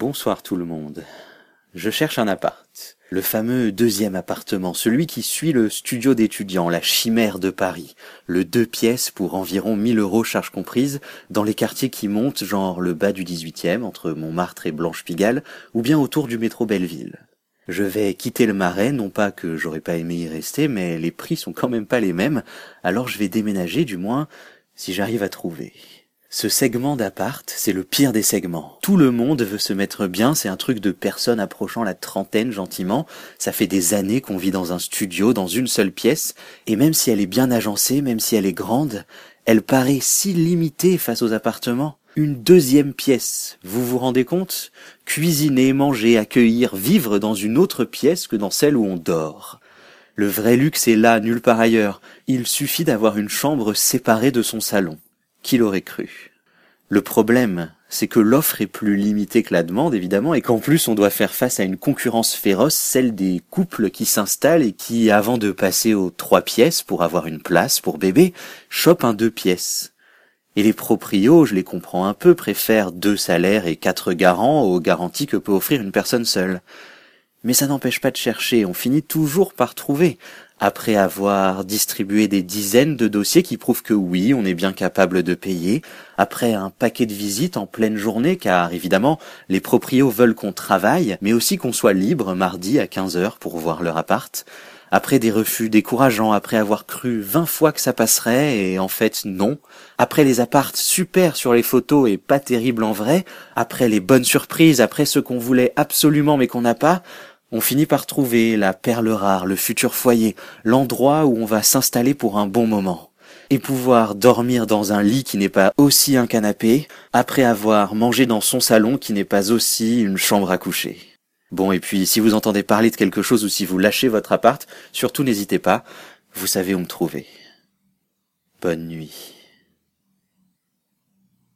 Bonsoir tout le monde. Je cherche un appart. Le fameux deuxième appartement, celui qui suit le studio d'étudiants, la chimère de Paris. Le deux pièces pour environ 1000 euros charges comprises, dans les quartiers qui montent, genre le bas du 18e, entre Montmartre et Blanche-Pigalle, ou bien autour du métro Belleville. Je vais quitter le marais, non pas que j'aurais pas aimé y rester, mais les prix sont quand même pas les mêmes, alors je vais déménager du moins si j'arrive à trouver. Ce segment d'appart, c'est le pire des segments. Tout le monde veut se mettre bien, c'est un truc de personnes approchant la trentaine gentiment. Ça fait des années qu'on vit dans un studio, dans une seule pièce, et même si elle est bien agencée, même si elle est grande, elle paraît si limitée face aux appartements. Une deuxième pièce, vous vous rendez compte? Cuisiner, manger, accueillir, vivre dans une autre pièce que dans celle où on dort. Le vrai luxe est là, nulle part ailleurs. Il suffit d'avoir une chambre séparée de son salon. Qui l'aurait cru Le problème, c'est que l'offre est plus limitée que la demande, évidemment, et qu'en plus on doit faire face à une concurrence féroce, celle des couples qui s'installent et qui, avant de passer aux trois pièces pour avoir une place pour bébé, chopent un deux pièces. Et les proprios, je les comprends un peu, préfèrent deux salaires et quatre garants aux garanties que peut offrir une personne seule. Mais ça n'empêche pas de chercher, on finit toujours par trouver, après avoir distribué des dizaines de dossiers qui prouvent que oui, on est bien capable de payer, après un paquet de visites en pleine journée, car évidemment, les proprios veulent qu'on travaille, mais aussi qu'on soit libre mardi à 15 heures pour voir leur appart, après des refus décourageants, après avoir cru vingt fois que ça passerait, et en fait non, après les apparts super sur les photos et pas terribles en vrai, après les bonnes surprises, après ce qu'on voulait absolument mais qu'on n'a pas, on finit par trouver la perle rare, le futur foyer, l'endroit où on va s'installer pour un bon moment. Et pouvoir dormir dans un lit qui n'est pas aussi un canapé, après avoir mangé dans son salon qui n'est pas aussi une chambre à coucher. Bon, et puis si vous entendez parler de quelque chose ou si vous lâchez votre appart, surtout n'hésitez pas, vous savez où me trouver. Bonne nuit.